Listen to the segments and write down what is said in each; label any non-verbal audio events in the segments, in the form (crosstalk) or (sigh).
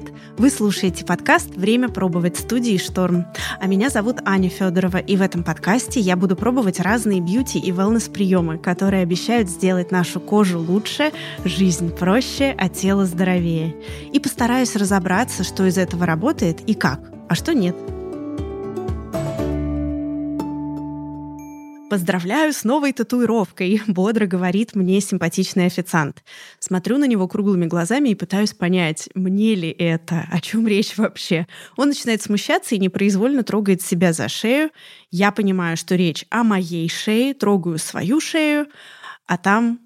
привет! Вы слушаете подкаст «Время пробовать» студии «Шторм». А меня зовут Аня Федорова, и в этом подкасте я буду пробовать разные бьюти и wellness-приемы, которые обещают сделать нашу кожу лучше, жизнь проще, а тело здоровее. И постараюсь разобраться, что из этого работает и как, а что нет – «Поздравляю с новой татуировкой», — бодро говорит мне симпатичный официант. Смотрю на него круглыми глазами и пытаюсь понять, мне ли это, о чем речь вообще. Он начинает смущаться и непроизвольно трогает себя за шею. Я понимаю, что речь о моей шее, трогаю свою шею, а там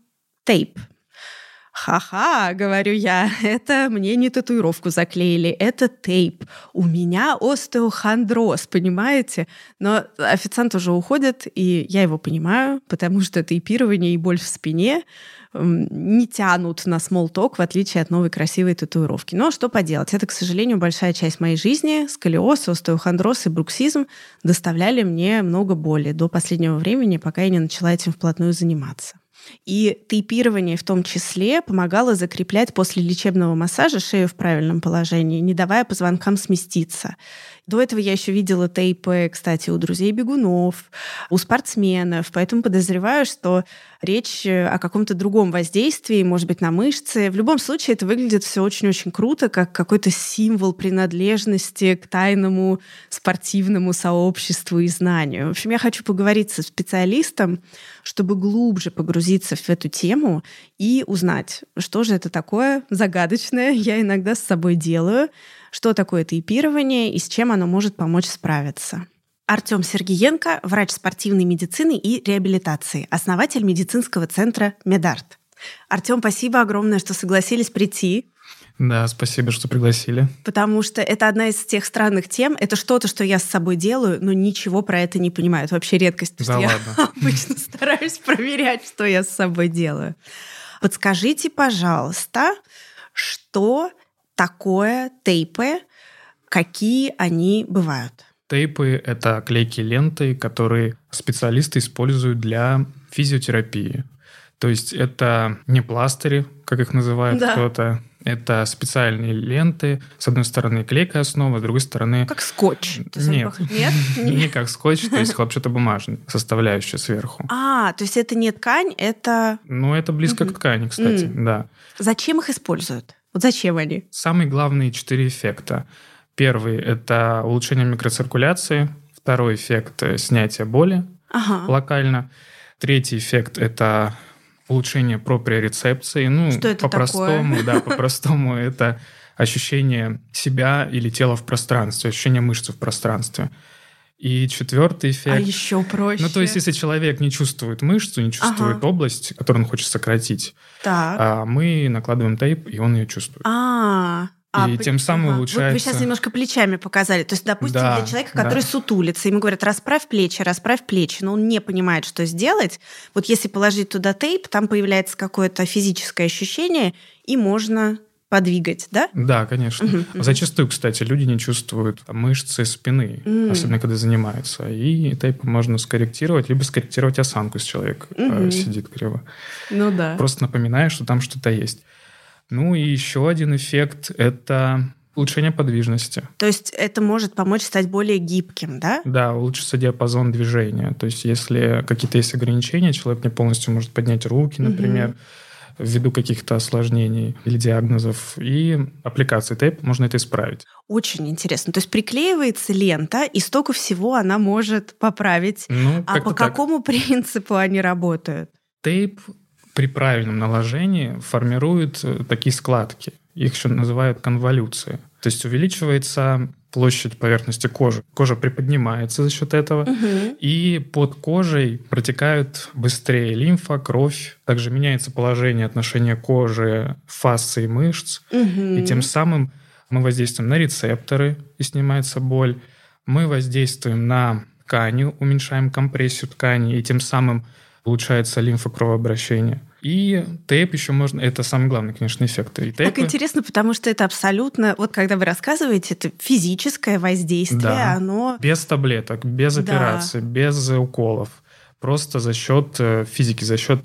тейп, Ха-ха, говорю я, (laughs) это мне не татуировку заклеили, это тейп. У меня остеохондроз, понимаете? Но официант уже уходит, и я его понимаю, потому что тейпирование и боль в спине не тянут на смолток, в отличие от новой красивой татуировки. Но что поделать? Это, к сожалению, большая часть моей жизни. Сколиоз, остеохондроз и бруксизм доставляли мне много боли до последнего времени, пока я не начала этим вплотную заниматься. И тейпирование в том числе помогало закреплять после лечебного массажа шею в правильном положении, не давая позвонкам сместиться. До этого я еще видела тейпы, кстати, у друзей бегунов, у спортсменов, поэтому подозреваю, что речь э, о каком-то другом воздействии, может быть, на мышцы. В любом случае, это выглядит все очень-очень круто, как какой-то символ принадлежности к тайному спортивному сообществу и знанию. В общем, я хочу поговорить со специалистом, чтобы глубже погрузиться в эту тему и узнать, что же это такое загадочное я иногда с собой делаю, что такое тейпирование и с чем оно может помочь справиться. Артем Сергиенко, врач спортивной медицины и реабилитации, основатель медицинского центра «Медарт». Артем, спасибо огромное, что согласились прийти. Да, спасибо, что пригласили. Потому что это одна из тех странных тем. Это что-то, что я с собой делаю, но ничего про это не понимаю. Это вообще редкость. Да ладно. Я (laughs) обычно стараюсь проверять, что я с собой делаю. Подскажите, пожалуйста, что такое тейпы, какие они бывают? Тейпы — это клейкие ленты, которые специалисты используют для физиотерапии. То есть это не пластыри, как их называет да. кто-то, это специальные ленты. С одной стороны клейкая основа, с другой стороны... Как скотч. Нет. Нет? (laughs) Не как скотч, то есть хлопчатобумажная составляющая сверху. А, то есть это не ткань, это... Ну, это близко к ткани, кстати, да. Зачем их используют? Вот зачем они? Самые главные четыре эффекта. Первый – это улучшение микроциркуляции. Второй эффект – снятие боли ага. локально. Третий эффект – это улучшение проприорецепции. Ну, Что это по-простому, такое? да, по-простому это ощущение себя или тела в пространстве, ощущение мышцы в пространстве. И четвертый эффект. А еще проще. Ну, то есть, если человек не чувствует мышцу, не чувствует ага. область, которую он хочет сократить, так. А мы накладываем тейп, и он ее чувствует. А, а, и тем самым улучшается... Вы, вы сейчас немножко плечами показали. То есть, допустим, да, для человека, который да. сутулится, ему говорят, расправь плечи, расправь плечи, но он не понимает, что сделать. Вот если положить туда тейп, там появляется какое-то физическое ощущение, и можно подвигать, да? Да, конечно. Угу, угу. Зачастую, кстати, люди не чувствуют мышцы спины, mm. особенно когда занимаются. И тейп можно скорректировать, либо скорректировать осанку, если человек угу. сидит криво. Ну да. Просто напоминаешь, что там что-то есть. Ну и еще один эффект – это улучшение подвижности. То есть это может помочь стать более гибким, да? Да, улучшится диапазон движения. То есть если какие-то есть ограничения, человек не полностью может поднять руки, например, угу ввиду каких-то осложнений или диагнозов, и аппликацией тейп можно это исправить. Очень интересно. То есть приклеивается лента, и столько всего она может поправить. Ну, а по так. какому (laughs) принципу они работают? Тейп при правильном наложении формирует э, такие складки. Их еще называют конволюции. То есть увеличивается площадь поверхности кожи. Кожа приподнимается за счет этого, угу. и под кожей протекают быстрее лимфа, кровь. Также меняется положение отношения кожи, фасции мышц, угу. и тем самым мы воздействуем на рецепторы, и снимается боль. Мы воздействуем на ткани, уменьшаем компрессию ткани, и тем самым улучшается лимфокровообращение. И тейп еще можно... Это самый главный, конечно, эффект. И тейпы... Так интересно, потому что это абсолютно... Вот когда вы рассказываете, это физическое воздействие, да. оно... Без таблеток, без да. операций, без уколов. Просто за счет э, физики, за счет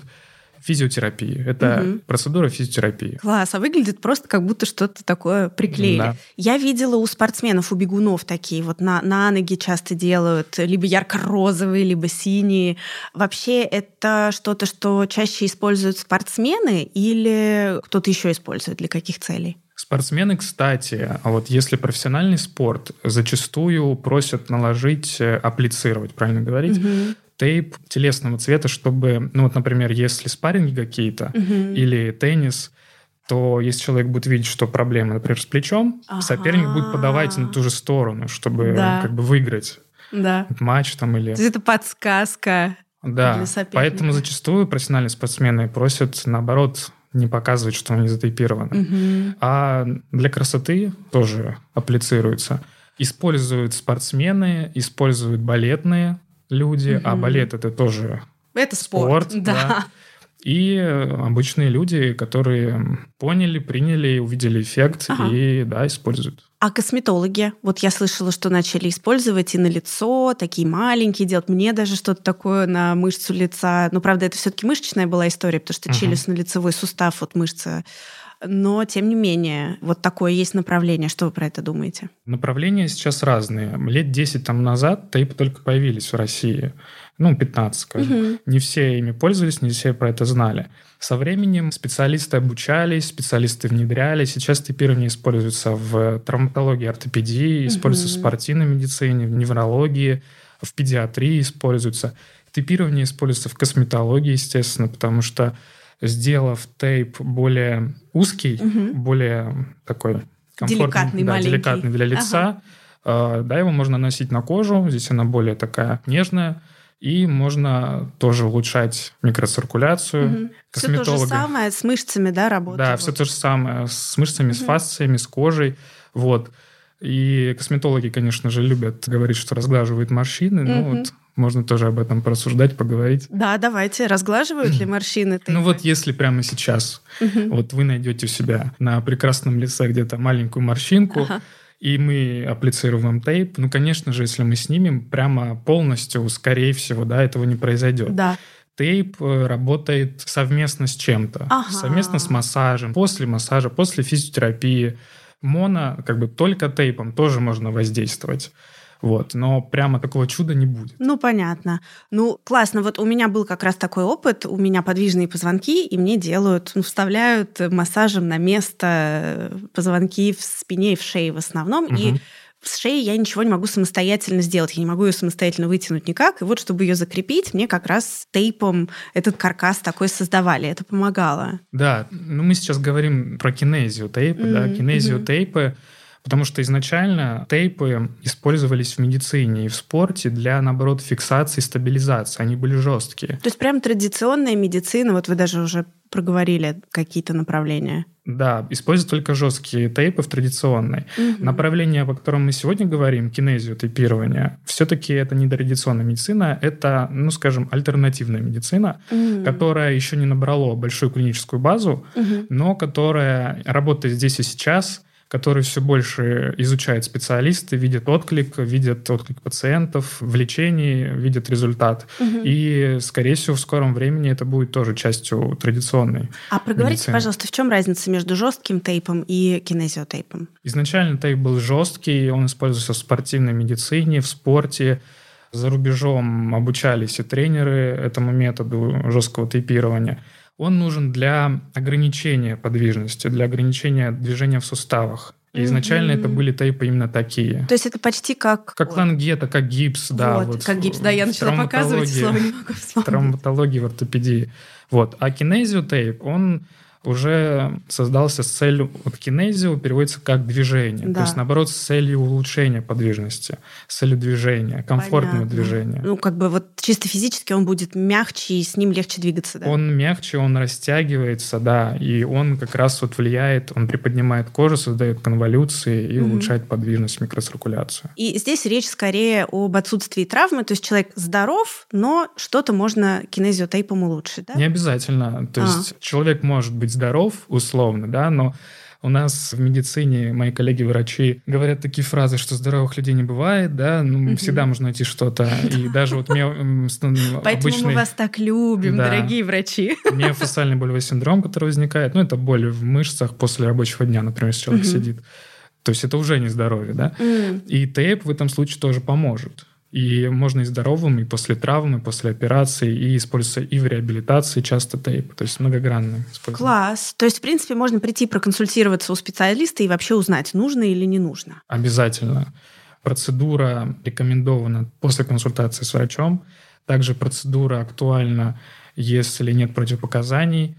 физиотерапии. Это угу. процедура физиотерапии. Класс, а выглядит просто как будто что-то такое приклеили. Да. Я видела у спортсменов, у бегунов такие вот на, на ноги часто делают, либо ярко-розовые, либо синие. Вообще это что-то, что чаще используют спортсмены или кто-то еще использует для каких целей? Спортсмены, кстати, а вот если профессиональный спорт, зачастую просят наложить, э, апплицировать, правильно говорить, угу тейп телесного цвета, чтобы, ну вот, например, если спарринги какие-то угу. или теннис, то если человек будет видеть, что проблема, например, с плечом, ага. соперник будет подавать на ту же сторону, чтобы да. как бы выиграть да. матч там или... То есть это подсказка Да, поэтому зачастую профессиональные спортсмены просят, наоборот, не показывать, что они затейпированы. Угу. А для красоты тоже апплицируется. Используют спортсмены, используют балетные люди, угу. а балет это тоже это спорт, спорт да. да. И обычные люди, которые поняли, приняли, увидели эффект ага. и да, используют. А косметологи? Вот я слышала, что начали использовать и на лицо, такие маленькие делать. Мне даже что-то такое на мышцу лица. Ну, правда, это все-таки мышечная была история, потому что uh-huh. челюстно-лицевой сустав, вот мышца но тем не менее, вот такое есть направление. Что вы про это думаете? Направления сейчас разные. Лет 10 там назад тейпы только появились в России. Ну, 15, скажем. Угу. Не все ими пользовались, не все про это знали. Со временем специалисты обучались, специалисты внедряли. Сейчас типирование используется в травматологии, ортопедии, используется угу. в спортивной медицине, в неврологии, в педиатрии используется. Типирование используется в косметологии, естественно, потому что сделав тейп более узкий, угу. более такой комфортный, деликатный, да, деликатный для лица, ага. да, его можно носить на кожу, здесь она более такая нежная, и можно тоже улучшать микроциркуляцию. Угу. Все то же самое с мышцами, да, работает? Да, все то же самое с мышцами, угу. с фасциями, с кожей, вот. И косметологи, конечно же, любят говорить, что разглаживают морщины, угу. ну вот можно тоже об этом порассуждать, поговорить. Да, давайте. Разглаживают ли (clears throat) морщины? Ну вот если прямо сейчас вот вы найдете у себя на прекрасном лице где-то маленькую морщинку, и мы апплицируем тейп, ну, конечно же, если мы снимем, прямо полностью, скорее всего, да, этого не произойдет. Да тейп э, работает совместно с чем-то, ага. совместно с массажем, после массажа, после физиотерапии. Моно, как бы только тейпом тоже можно воздействовать. Вот, но прямо такого чуда не будет. Ну, понятно. Ну, классно. Вот у меня был как раз такой опыт. У меня подвижные позвонки, и мне делают, ну, вставляют массажем на место позвонки в спине и в шее в основном. Угу. И с шеей я ничего не могу самостоятельно сделать. Я не могу ее самостоятельно вытянуть никак. И вот, чтобы ее закрепить, мне как раз тейпом этот каркас такой создавали. Это помогало. Да, ну мы сейчас говорим про кинезию тейпы, mm-hmm. да, кинезию mm-hmm. тейпы Потому что изначально тейпы использовались в медицине и в спорте для, наоборот, фиксации и стабилизации. Они были жесткие. То есть прям традиционная медицина, вот вы даже уже проговорили какие-то направления. Да, используют только жесткие тейпы в традиционной. Угу. Направление, о котором мы сегодня говорим, кинезию, тейпирование, все-таки это не традиционная медицина, это, ну, скажем, альтернативная медицина, угу. которая еще не набрала большую клиническую базу, угу. но которая работает здесь и сейчас, который все больше изучают специалисты, видят отклик, видят отклик пациентов в лечении, видят результат. Угу. И, скорее всего, в скором времени это будет тоже частью традиционной. А проговорите, медицины. пожалуйста, в чем разница между жестким тейпом и кинезиотейпом? Изначально тейп был жесткий, он используется в спортивной медицине, в спорте. За рубежом обучались и тренеры этому методу жесткого тейпирования он нужен для ограничения подвижности, для ограничения движения в суставах. И изначально mm-hmm. это были тейпы именно такие. То есть это почти как... Как вот. лангета, как гипс, да. Вот, вот как гипс, да, я начала показывать, (laughs) слово не могу вспомнить. Травматологии в ортопедии. Вот. А кинезиотейп, он уже создался с целью, вот кинезио переводится как движение, да. то есть наоборот с целью улучшения подвижности, с целью движения, комфортного Понятно. движения. Ну как бы вот чисто физически он будет мягче и с ним легче двигаться, да? Он мягче, он растягивается, да, и он как раз вот влияет, он приподнимает кожу, создает конволюции и угу. улучшает подвижность, микроциркуляцию. И здесь речь скорее об отсутствии травмы, то есть человек здоров, но что-то можно кинезиотейпом улучшить, да? Не обязательно, то а. есть человек может быть здоров, условно, да, но У нас в медицине мои коллеги-врачи говорят такие фразы, что здоровых людей не бывает, да, ну, угу. всегда можно найти что-то. И даже вот мне (laughs) Поэтому мы вас так любим, дорогие врачи. Миофасциальный болевой синдром, который возникает, ну, это боль в мышцах после рабочего дня, например, если человек сидит. То есть это уже не здоровье, да? И тейп в этом случае тоже поможет. И можно и здоровым, и после травмы, и после операции, и используется и в реабилитации часто тейп. То есть многогранный Класс. То есть, в принципе, можно прийти проконсультироваться у специалиста и вообще узнать, нужно или не нужно. Обязательно. Процедура рекомендована после консультации с врачом. Также процедура актуальна, если нет противопоказаний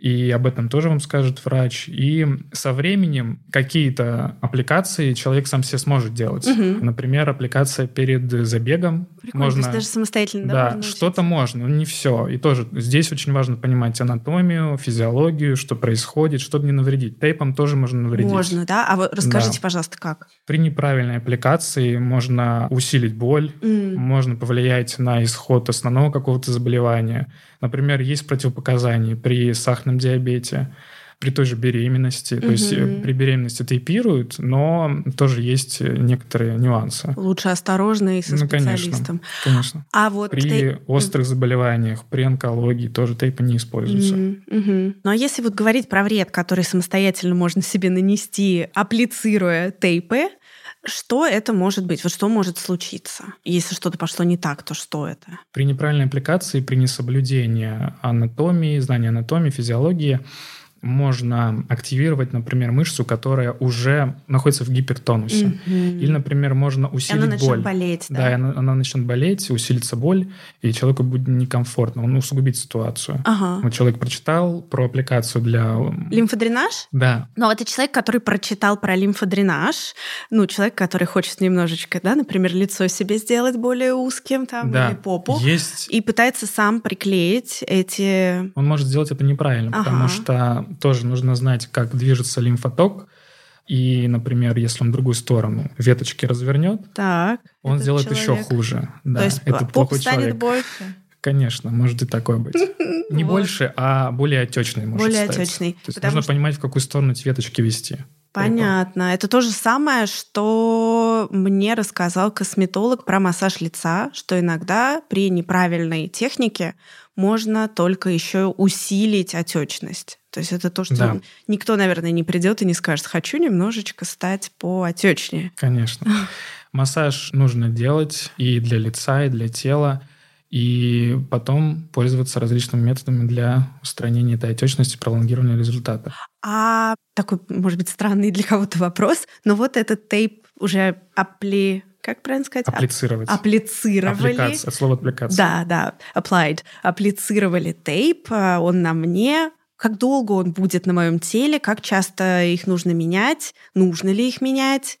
и об этом тоже вам скажет врач. И со временем какие-то аппликации человек сам себе сможет делать. Угу. Например, аппликация перед забегом. Прикольно, можно, то есть даже самостоятельно, да? Да, что-то можно, но не все. И тоже здесь очень важно понимать анатомию, физиологию, что происходит, чтобы не навредить. Тейпом тоже можно навредить. Можно, да? А вот расскажите, да. пожалуйста, как? При неправильной аппликации можно усилить боль, mm. можно повлиять на исход основного какого-то заболевания Например, есть противопоказания при сахарном диабете, при той же беременности. Угу. То есть э, при беременности тейпируют, но тоже есть некоторые нюансы. Лучше осторожно и со ну, специалистом. Конечно, конечно. А вот при тей... острых заболеваниях, при онкологии тоже тейпы не используются. Угу, угу. Ну а если вот говорить про вред, который самостоятельно можно себе нанести, апплицируя тейпы, что это может быть? Вот что может случиться? Если что-то пошло не так, то что это? При неправильной аппликации, при несоблюдении анатомии, знания анатомии, физиологии, можно активировать, например, мышцу, которая уже находится в гипертонусе. Mm-hmm. Или, например, можно усилить она боль. болеть, да? Да, она, она начнет болеть, усилится боль, и человеку будет некомфортно, он усугубит ситуацию. Ага. Вот человек прочитал про аппликацию для... Лимфодренаж? Да. Но это человек, который прочитал про лимфодренаж, ну, человек, который хочет немножечко, да, например, лицо себе сделать более узким, там, да. или попу, Есть... и пытается сам приклеить эти... Он может сделать это неправильно, ага. потому что тоже нужно знать, как движется лимфоток. И, например, если он в другую сторону веточки развернет, так, он сделает человек. еще хуже. Да, То есть это плохой станет человек. больше? Конечно, может и такое быть. (laughs) Не больше, а более отечный может Более отечный. То есть нужно понимать, в какую сторону эти веточки вести. Понятно. Это то же самое, что мне рассказал косметолог про массаж лица, что иногда при неправильной технике можно только еще усилить отечность. То есть это то, что да. никто, наверное, не придет и не скажет, хочу немножечко стать поотечнее. Конечно. (laughs) Массаж нужно делать и для лица, и для тела, и потом пользоваться различными методами для устранения этой отечности, пролонгирования результата. А такой, может быть, странный для кого-то вопрос, но вот этот тейп уже апли как правильно сказать? Апплицировать. Апплицировали. Аппликация, от слова аппликация. Да, да, applied. Апплицировали тейп, а, он на мне, как долго он будет на моем теле, как часто их нужно менять, нужно ли их менять,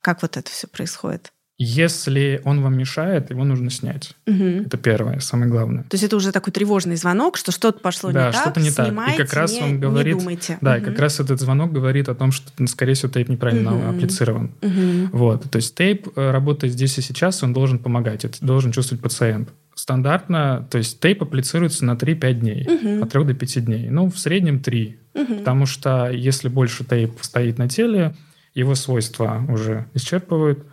как вот это все происходит. Если он вам мешает, его нужно снять. Угу. Это первое, самое главное. То есть это уже такой тревожный звонок, что что-то пошло да, не так. что-то не так. И как раз не, он говорит, не думайте. да, угу. и как раз этот звонок говорит о том, что, скорее всего, тейп неправильно угу. апплицирован. Угу. Вот, то есть тейп э, работает здесь и сейчас, он должен помогать, это должен чувствовать пациент стандартно, то есть тейп апплицируется на 3-5 дней, угу. от 3 до 5 дней. Ну, в среднем 3. Угу. Потому что если больше тейп стоит на теле, его свойства уже исчерпывают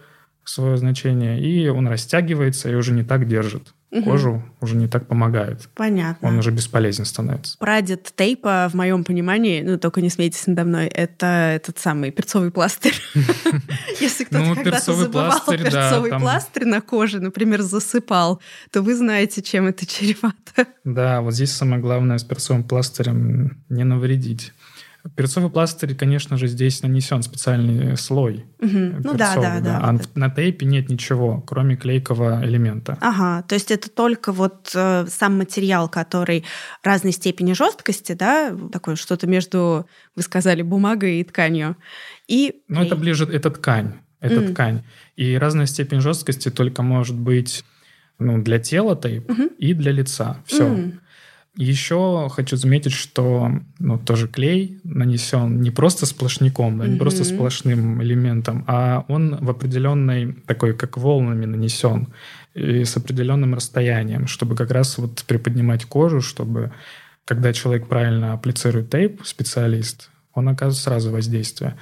свое значение, и он растягивается и уже не так держит угу. кожу уже не так помогает. Понятно. Он уже бесполезен становится. Прадед тейпа, в моем понимании, ну только не смейтесь надо мной, это этот самый перцовый пластырь. (laughs) Если кто-то ну, когда-то забывал перцовый пластырь на коже, например, засыпал, то вы знаете, чем это (laughs) чревато. Да, вот здесь самое главное с перцовым пластырем не навредить. Перцовый пластырь, конечно же, здесь нанесен специальный слой. Угу. Ну да, да, да. А вот на тейпе нет ничего, кроме клейкового элемента. Ага, то есть это только вот э, сам материал, который разной степени жесткости, да, такое что-то между, вы сказали, бумагой и тканью. И... Ну это ближе, это ткань, это mm. ткань. И разная степень жесткости только может быть ну, для тела тейп угу. и для лица. Все. Mm. Еще хочу заметить, что ну, тоже клей нанесен не просто сплошняком, да, не mm-hmm. просто сплошным элементом, а он в определенной такой, как волнами нанесен и с определенным расстоянием, чтобы как раз вот приподнимать кожу, чтобы когда человек правильно апплицирует тейп, специалист, он оказывает сразу воздействие.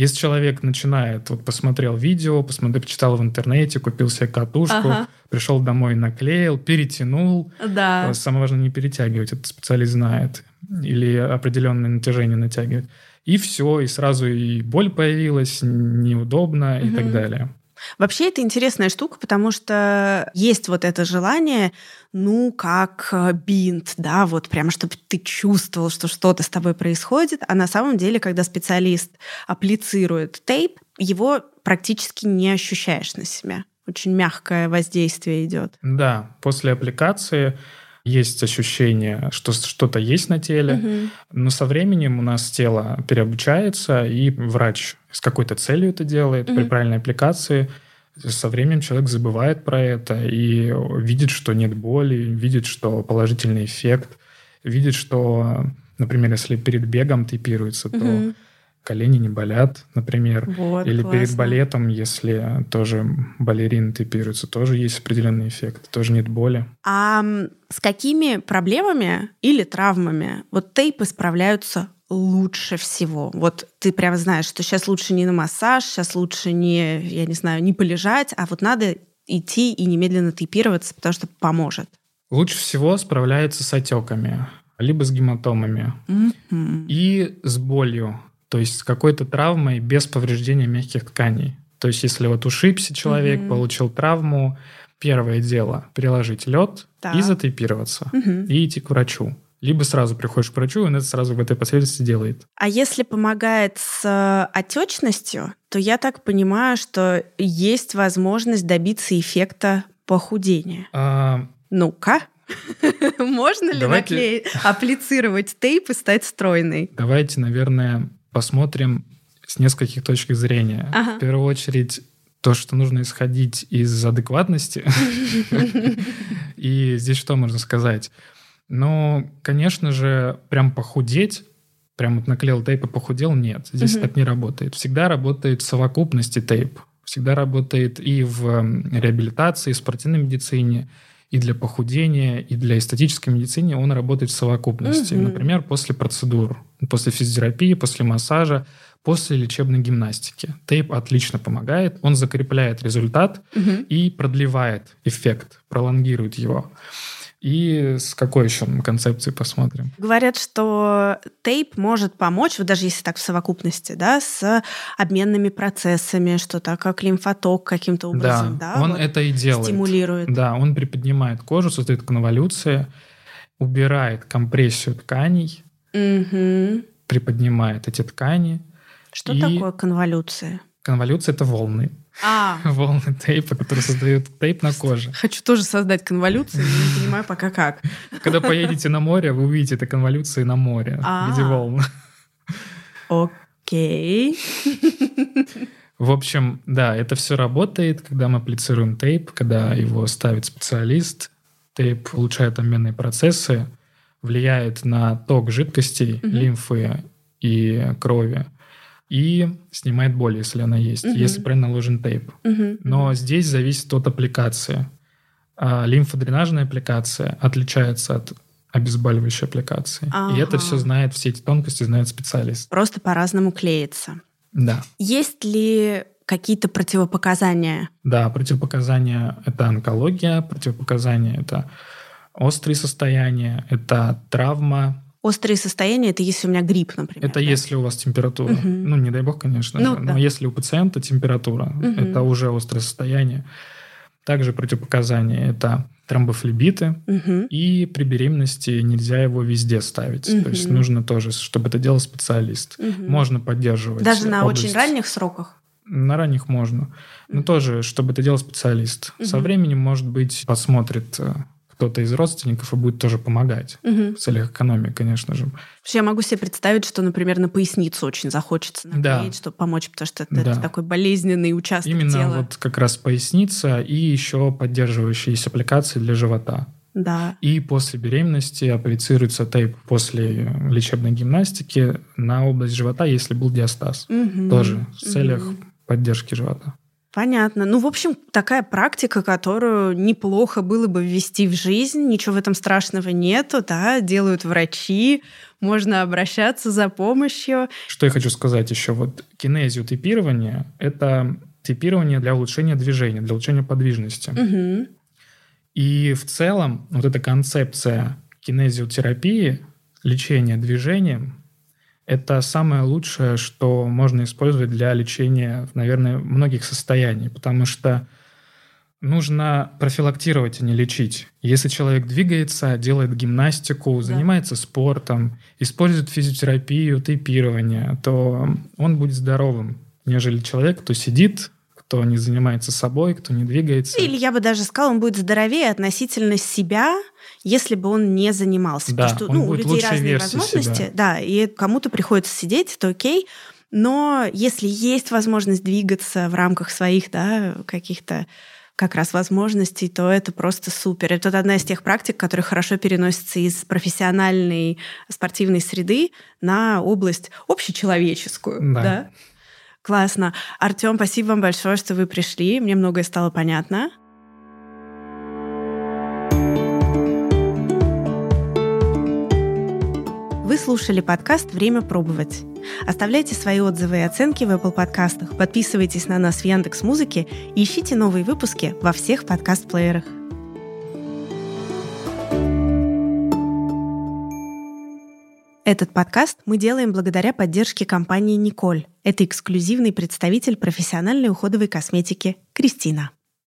Если человек начинает, вот посмотрел видео, посмотрел, почитал в интернете, купил себе катушку, ага. пришел домой, наклеил, перетянул. Да. Э, самое важное не перетягивать, это специалист знает. Или определенное натяжение натягивать. И все, и сразу и боль появилась, неудобно угу. и так далее. Вообще это интересная штука, потому что есть вот это желание, ну, как э, бинт, да, вот прямо, чтобы ты чувствовал, что что-то с тобой происходит, а на самом деле, когда специалист апплицирует тейп, его практически не ощущаешь на себя. Очень мягкое воздействие идет. Да, после аппликации есть ощущение, что что-то есть на теле, угу. но со временем у нас тело переобучается, и врач с какой-то целью это делает угу. при правильной аппликации. Со временем человек забывает про это и видит, что нет боли, видит, что положительный эффект, видит, что, например, если перед бегом тейпируется, угу. Колени не болят, например. Вот, Или классно. перед балетом, если тоже балерины тейпируются, тоже есть определенный эффект, тоже нет боли. А с какими проблемами или травмами вот тейпы справляются лучше всего? Вот ты прямо знаешь, что сейчас лучше не на массаж, сейчас лучше не, я не знаю, не полежать, а вот надо идти и немедленно тейпироваться, потому что поможет. Лучше всего справляется с отеками, либо с гематомами mm-hmm. и с болью то есть с какой-то травмой без повреждения мягких тканей. То есть если вот ушибся человек, mm-hmm. получил травму, первое дело приложить лед да. и затейпироваться, mm-hmm. и идти к врачу. Либо сразу приходишь к врачу, и он это сразу в этой последовательности делает. А если помогает с э, отечностью, то я так понимаю, что есть возможность добиться эффекта похудения. А... Ну-ка. (laughs) Можно ли Давайте... наклеить, (laughs) апплицировать тейп и стать стройной? Давайте, наверное, посмотрим с нескольких точек зрения. Ага. В первую очередь, то, что нужно исходить из адекватности. (laughs) И здесь что можно сказать? Ну, конечно же, прям похудеть, прям вот наклеил тейп и похудел, нет. Здесь так не работает. Всегда работает в совокупности тейп. Всегда работает и в реабилитации, и в спортивной медицине, и для похудения, и для эстетической медицины он работает в совокупности. Например, после процедур, после физиотерапии, после массажа, после лечебной гимнастики. Тейп отлично помогает, он закрепляет результат угу. и продлевает эффект, пролонгирует его. И с какой еще концепции посмотрим? Говорят, что тейп может помочь, вот даже если так в совокупности, да, с обменными процессами, что-то как лимфоток каким-то образом, да, да он вот это и делает. Стимулирует. Да, он приподнимает кожу, создает конволюции, убирает компрессию тканей, угу. приподнимает эти ткани. Что и... такое конволюция? Конволюция — это волны. А. (laughs) Волны тейпа, которые создают тейп на коже. Хочу тоже создать конволюцию, но не понимаю пока как. Когда (laughs) поедете на море, вы увидите это конволюции на море в виде а. волн. Окей. В общем, да, это все работает, когда мы апплицируем тейп, когда его ставит специалист. Тейп улучшает обменные процессы, влияет на ток жидкостей, лимфы и крови и снимает боль, если она есть, угу. если правильно наложен тейп. Угу. Но здесь зависит от аппликации. А лимфодренажная аппликация отличается от обезболивающей аппликации. Ага. И это все знает, все эти тонкости знает специалист. Просто по-разному клеится. Да. Есть ли какие-то противопоказания? Да, противопоказания — это онкология, противопоказания — это острые состояния, это травма, Острые состояния это если у меня грипп, например. Это да? если у вас температура. Угу. Ну, не дай бог, конечно. Ну, да. Но если у пациента температура, угу. это уже острое состояние. Также противопоказания это тромбофлебиты. Угу. И при беременности нельзя его везде ставить. Угу. То есть нужно тоже, чтобы это делал специалист. Угу. Можно поддерживать. Даже на область. очень ранних сроках? На ранних можно. Но тоже, чтобы это делал специалист. Угу. Со временем, может быть, посмотрит э, кто-то из родственников и будет тоже помогать. Угу. В целях экономии, конечно же. Я могу себе представить, что, например, на поясницу очень захочется наклеить, да. чтобы помочь, потому что это, да. это такой болезненный участок Именно тела. вот как раз поясница и еще поддерживающиеся аппликации для живота. Да. И после беременности апплицируется тейп после лечебной гимнастики на область живота, если был диастаз. Угу. Тоже в целях угу. поддержки живота. Понятно. Ну, в общем, такая практика, которую неплохо было бы ввести в жизнь. Ничего в этом страшного нету, да, делают врачи, можно обращаться за помощью. Что я хочу сказать еще? Вот кинезиотипирование — это типирование для улучшения движения, для улучшения подвижности. Угу. И в целом вот эта концепция кинезиотерапии, лечения движением, это самое лучшее, что можно использовать для лечения, наверное, многих состояний, потому что нужно профилактировать, а не лечить. Если человек двигается, делает гимнастику, да. занимается спортом, использует физиотерапию, тейпирование, то он будет здоровым, нежели человек, кто сидит, кто не занимается собой, кто не двигается. Или я бы даже сказала, он будет здоровее относительно себя, если бы он не занимался. Да, Потому что ну, у людей разные возможности, себя. да, и кому-то приходится сидеть, это окей. Но если есть возможность двигаться в рамках своих да, каких-то как раз возможностей, то это просто супер. Это одна из тех практик, которые хорошо переносятся из профессиональной спортивной среды на область общечеловеческую. Да. да? Классно. Артем, спасибо вам большое, что вы пришли. Мне многое стало понятно. Вы слушали подкаст «Время пробовать». Оставляйте свои отзывы и оценки в Apple подкастах, подписывайтесь на нас в Яндекс Музыке и ищите новые выпуски во всех подкаст-плеерах. Этот подкаст мы делаем благодаря поддержке компании «Николь». Это эксклюзивный представитель профессиональной уходовой косметики Кристина.